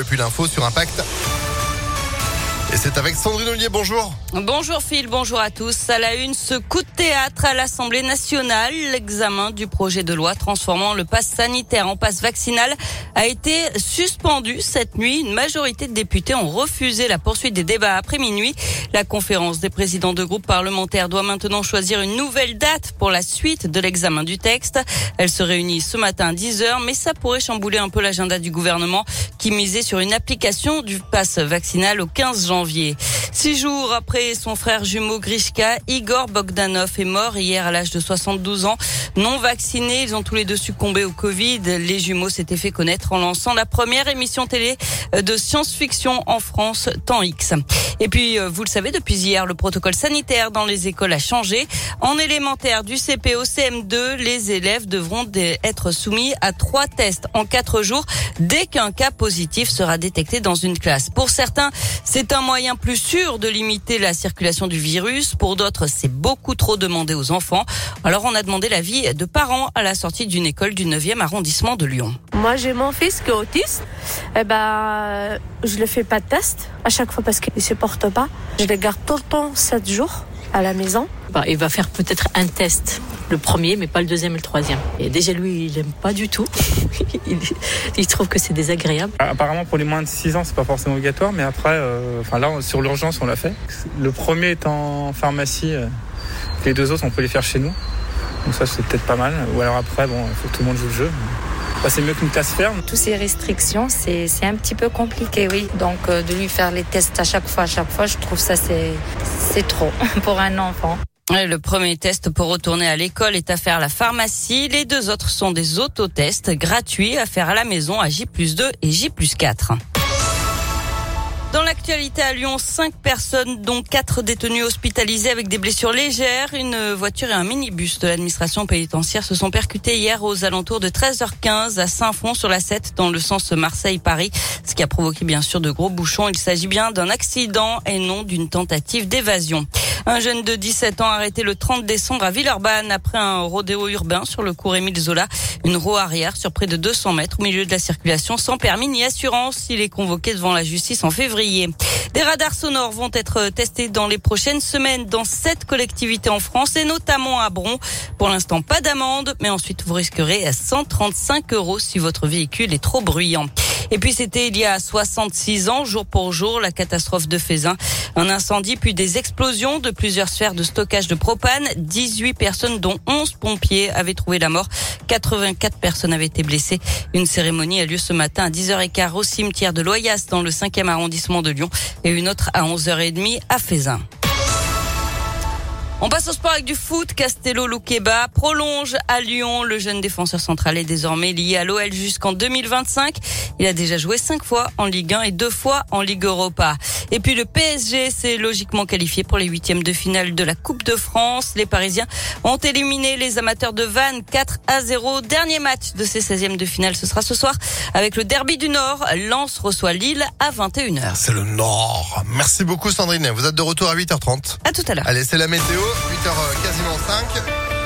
météo et puis l'info sur Impact. Et c'est avec Sandrine Ollier, bonjour. Bonjour Phil, bonjour à tous. À la une, ce coup de théâtre à l'Assemblée nationale, l'examen du projet de loi transformant le pass sanitaire en passe vaccinal a été suspendu cette nuit. Une majorité de députés ont refusé la poursuite des débats après minuit. La conférence des présidents de groupes parlementaires doit maintenant choisir une nouvelle date pour la suite de l'examen du texte. Elle se réunit ce matin à 10h, mais ça pourrait chambouler un peu l'agenda du gouvernement qui misait sur une application du pass vaccinal au 15 janvier janvier. Six jours après son frère jumeau Grishka, Igor Bogdanov est mort hier à l'âge de 72 ans. Non vaccinés, ils ont tous les deux succombé au Covid. Les jumeaux s'étaient fait connaître en lançant la première émission télé de science-fiction en France, Temps X. Et puis, euh, vous le savez, depuis hier, le protocole sanitaire dans les écoles a changé. En élémentaire du CP au CM2, les élèves devront être soumis à trois tests en quatre jours dès qu'un cas positif sera détecté dans une classe. Pour certains, c'est un moyen plus sûr de limiter la circulation du virus. Pour d'autres, c'est beaucoup trop demandé aux enfants. Alors, on a demandé l'avis de parents à la sortie d'une école du 9e arrondissement de Lyon. Moi, j'ai mon fils qui est autiste. Eh ben, je ne fais pas de test à chaque fois parce qu'il ne se porte pas. Je le garde tout le temps 7 jours à la maison. Bah, il va faire peut-être un test, le premier, mais pas le deuxième et le troisième. Et déjà, lui, il n'aime pas du tout. il, trouve que c'est désagréable. Apparemment, pour les moins de 6 ans, c'est pas forcément obligatoire, mais après, euh, enfin là, sur l'urgence, on l'a fait. Le premier est en pharmacie, euh, les deux autres, on peut les faire chez nous. Donc ça, c'est peut-être pas mal. Ou alors après, bon, il faut que tout le monde joue le jeu. Bah, c'est mieux qu'une classe ferme. Toutes ces restrictions, c'est un petit peu compliqué, oui. Donc euh, de lui faire les tests à chaque fois, à chaque fois, je trouve ça c'est trop pour un enfant. Le premier test pour retourner à l'école est à faire la pharmacie. Les deux autres sont des autotests gratuits à faire à la maison à J 2 et J 4. Dans l'actualité à Lyon, cinq personnes, dont quatre détenus hospitalisés avec des blessures légères. Une voiture et un minibus de l'administration pénitentiaire se sont percutés hier aux alentours de 13h15 à Saint-Fond sur la 7 dans le sens Marseille-Paris, ce qui a provoqué bien sûr de gros bouchons. Il s'agit bien d'un accident et non d'une tentative d'évasion. Un jeune de 17 ans arrêté le 30 décembre à Villeurbanne après un rodéo urbain sur le cours Émile Zola. Une roue arrière sur près de 200 mètres au milieu de la circulation sans permis ni assurance. Il est convoqué devant la justice en février. Des radars sonores vont être testés dans les prochaines semaines dans sept collectivités en France et notamment à Bron. Pour l'instant, pas d'amende, mais ensuite vous risquerez 135 euros si votre véhicule est trop bruyant. Et puis c'était il y a 66 ans, jour pour jour, la catastrophe de Fézin. Un incendie puis des explosions de plusieurs sphères de stockage de propane. 18 personnes dont 11 pompiers avaient trouvé la mort. 84 personnes avaient été blessées. Une cérémonie a lieu ce matin à 10h15 au cimetière de Loyasse dans le 5e arrondissement de Lyon et une autre à 11h30 à Fézin. On passe au sport avec du foot. Castello Luqueba prolonge à Lyon. Le jeune défenseur central est désormais lié à l'OL jusqu'en 2025. Il a déjà joué cinq fois en Ligue 1 et deux fois en Ligue Europa. Et puis le PSG s'est logiquement qualifié pour les huitièmes de finale de la Coupe de France. Les Parisiens ont éliminé les amateurs de Vannes 4 à 0. Dernier match de ces 16e de finale, ce sera ce soir avec le Derby du Nord. Lens reçoit Lille à 21h. C'est le Nord. Merci beaucoup Sandrine. Vous êtes de retour à 8h30. À tout à l'heure. Allez, c'est la météo. 8h quasiment 5.